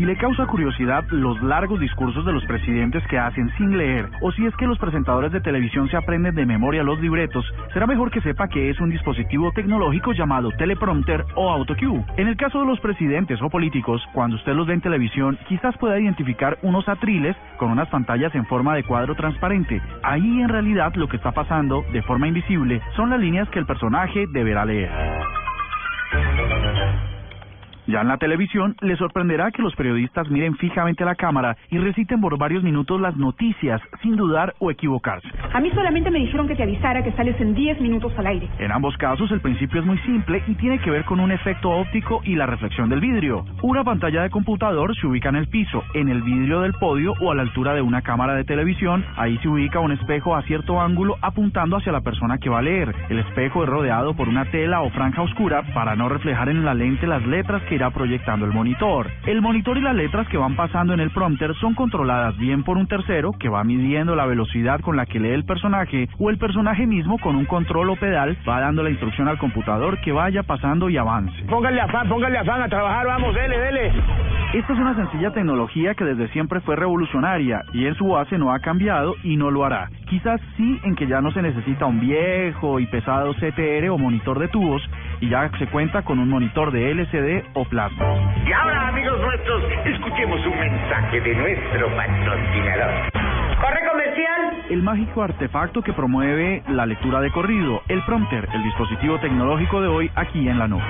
Si le causa curiosidad los largos discursos de los presidentes que hacen sin leer, o si es que los presentadores de televisión se aprenden de memoria los libretos, será mejor que sepa que es un dispositivo tecnológico llamado teleprompter o autocue. En el caso de los presidentes o políticos, cuando usted los ve en televisión, quizás pueda identificar unos atriles con unas pantallas en forma de cuadro transparente. Ahí en realidad lo que está pasando, de forma invisible, son las líneas que el personaje deberá leer. Ya en la televisión, le sorprenderá que los periodistas miren fijamente a la cámara y reciten por varios minutos las noticias sin dudar o equivocarse. A mí solamente me dijeron que te avisara que sales en 10 minutos al aire. En ambos casos, el principio es muy simple y tiene que ver con un efecto óptico y la reflexión del vidrio. Una pantalla de computador se ubica en el piso, en el vidrio del podio o a la altura de una cámara de televisión. Ahí se ubica un espejo a cierto ángulo apuntando hacia la persona que va a leer. El espejo es rodeado por una tela o franja oscura para no reflejar en la lente las letras que proyectando el monitor. El monitor y las letras que van pasando en el prompter son controladas bien por un tercero que va midiendo la velocidad con la que lee el personaje o el personaje mismo con un control o pedal va dando la instrucción al computador que vaya pasando y avance. Póngale afán, póngale afán a trabajar, vamos, dele. Esta es una sencilla tecnología que desde siempre fue revolucionaria y en su base no ha cambiado y no lo hará. Quizás sí en que ya no se necesita un viejo y pesado CTR o monitor de tubos y ya se cuenta con un monitor de LCD o plasma. Y ahora, amigos nuestros, escuchemos un mensaje de nuestro patrocinador. Corre comercial. El mágico artefacto que promueve la lectura de corrido, el prompter, el dispositivo tecnológico de hoy aquí en la nube.